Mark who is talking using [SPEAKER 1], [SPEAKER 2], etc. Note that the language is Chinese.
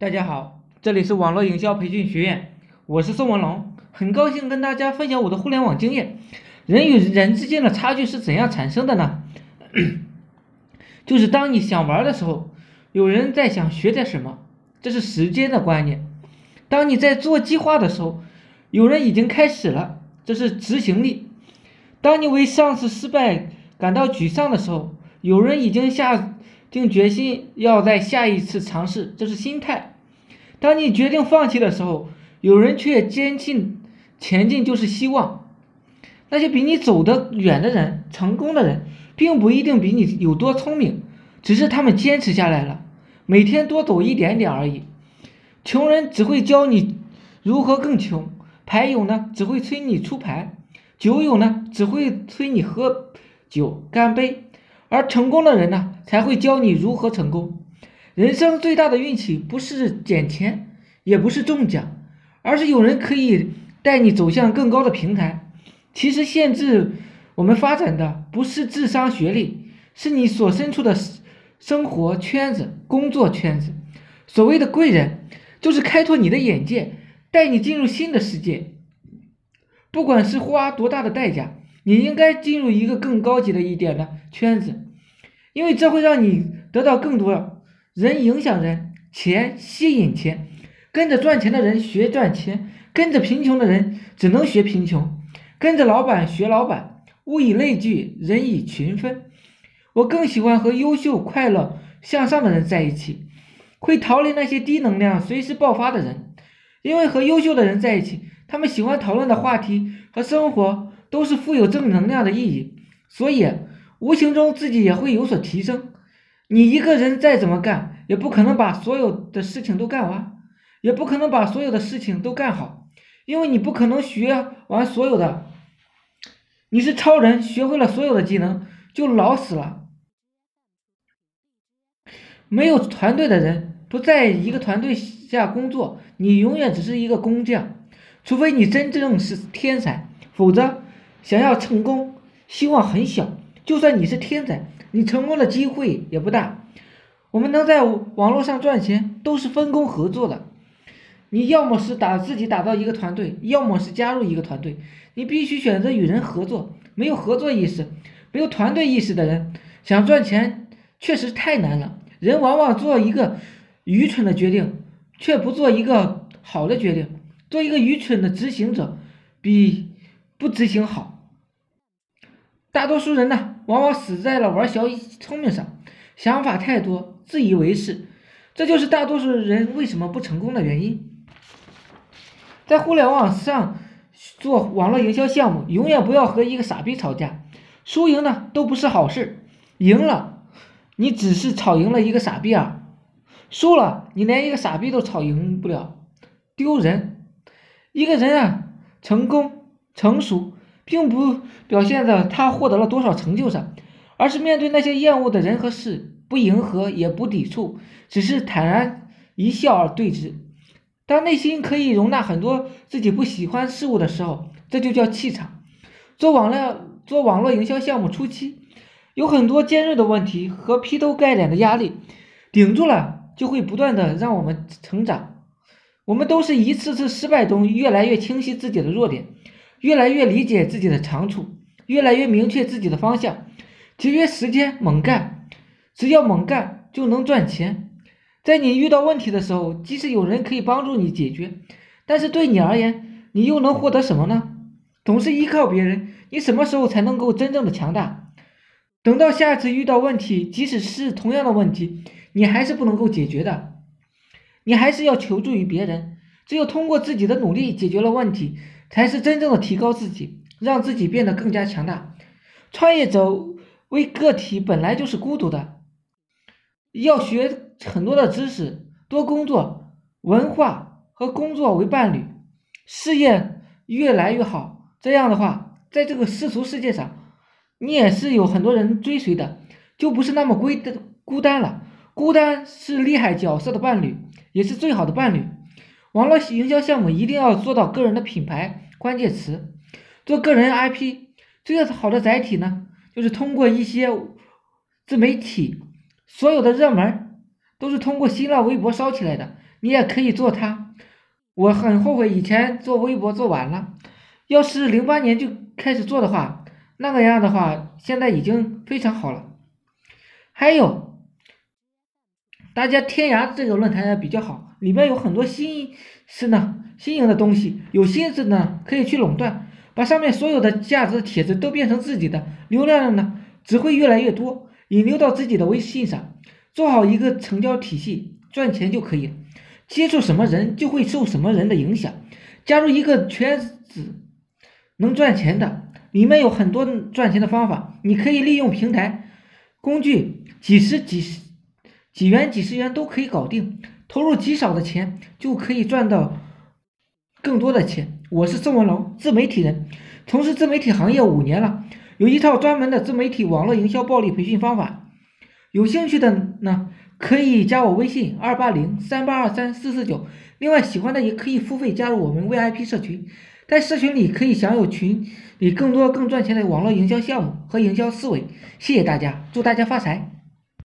[SPEAKER 1] 大家好，这里是网络营销培训学院，我是宋文龙，很高兴跟大家分享我的互联网经验。人与人之间的差距是怎样产生的呢？就是当你想玩的时候，有人在想学点什么，这是时间的观念；当你在做计划的时候，有人已经开始了，这是执行力；当你为上次失败感到沮丧的时候，有人已经下。定决心要在下一次尝试，这是心态。当你决定放弃的时候，有人却坚信前进就是希望。那些比你走得远的人、成功的人，并不一定比你有多聪明，只是他们坚持下来了，每天多走一点点而已。穷人只会教你如何更穷，牌友呢只会催你出牌，酒友呢只会催你喝酒干杯。而成功的人呢，才会教你如何成功。人生最大的运气不是捡钱，也不是中奖，而是有人可以带你走向更高的平台。其实限制我们发展的不是智商、学历，是你所身处的生活圈子、工作圈子。所谓的贵人，就是开拓你的眼界，带你进入新的世界。不管是花多大的代价。你应该进入一个更高级的一点的圈子，因为这会让你得到更多人影响人，钱吸引钱，跟着赚钱的人学赚钱，跟着贫穷的人只能学贫穷，跟着老板学老板，物以类聚，人以群分。我更喜欢和优秀、快乐、向上的人在一起，会逃离那些低能量、随时爆发的人，因为和优秀的人在一起，他们喜欢讨论的话题和生活。都是富有正能量的意义，所以无形中自己也会有所提升。你一个人再怎么干，也不可能把所有的事情都干完，也不可能把所有的事情都干好，因为你不可能学完所有的。你是超人，学会了所有的技能就老死了。没有团队的人，不在一个团队下工作，你永远只是一个工匠，除非你真正是天才，否则。想要成功，希望很小。就算你是天才，你成功的机会也不大。我们能在网络上赚钱，都是分工合作的。你要么是打自己打造一个团队，要么是加入一个团队。你必须选择与人合作。没有合作意识、没有团队意识的人，想赚钱确实太难了。人往往做一个愚蠢的决定，却不做一个好的决定。做一个愚蠢的执行者，比不执行好。大多数人呢，往往死在了玩小聪明上，想法太多，自以为是，这就是大多数人为什么不成功的原因。在互联网上做网络营销项目，永远不要和一个傻逼吵架，输赢呢都不是好事。赢了，你只是吵赢了一个傻逼啊；输了，你连一个傻逼都吵赢不了，丢人。一个人啊，成功成熟。并不表现在他获得了多少成就上，而是面对那些厌恶的人和事，不迎合也不抵触，只是坦然一笑而对之。当内心可以容纳很多自己不喜欢事物的时候，这就叫气场。做网络做网络营销项目初期，有很多尖锐的问题和劈头盖脸的压力，顶住了就会不断的让我们成长。我们都是一次次失败中越来越清晰自己的弱点。越来越理解自己的长处，越来越明确自己的方向，节约时间，猛干，只要猛干就能赚钱。在你遇到问题的时候，即使有人可以帮助你解决，但是对你而言，你又能获得什么呢？总是依靠别人，你什么时候才能够真正的强大？等到下次遇到问题，即使是同样的问题，你还是不能够解决的，你还是要求助于别人。只有通过自己的努力解决了问题。才是真正的提高自己，让自己变得更加强大。创业者为个体本来就是孤独的，要学很多的知识，多工作，文化和工作为伴侣，事业越来越好。这样的话，在这个世俗世界上，你也是有很多人追随的，就不是那么孤单孤单了。孤单是厉害角色的伴侣，也是最好的伴侣。网络营销项目一定要做到个人的品牌关键词，做个人 IP。最好的载体呢，就是通过一些自媒体，所有的热门都是通过新浪微博烧起来的。你也可以做它。我很后悔以前做微博做晚了，要是零八年就开始做的话，那个样的话，现在已经非常好了。还有，大家天涯这个论坛比较好，里面有很多新是呢新颖的东西，有心思呢可以去垄断，把上面所有的价值帖子都变成自己的，流量呢只会越来越多，引流到自己的微信上，做好一个成交体系，赚钱就可以了。接触什么人就会受什么人的影响，加入一个圈子能赚钱的，里面有很多赚钱的方法，你可以利用平台工具，几十几十几元几十元都可以搞定，投入极少的钱就可以赚到更多的钱。我是宋文龙，自媒体人，从事自媒体行业五年了，有一套专门的自媒体网络营销暴力培训方法，有兴趣的呢。可以加我微信二八零三八二三四四九，另外喜欢的也可以付费加入我们 VIP 社群，在社群里可以享有群里更多更赚钱的网络营销项目和营销思维。谢谢大家，祝大家发财！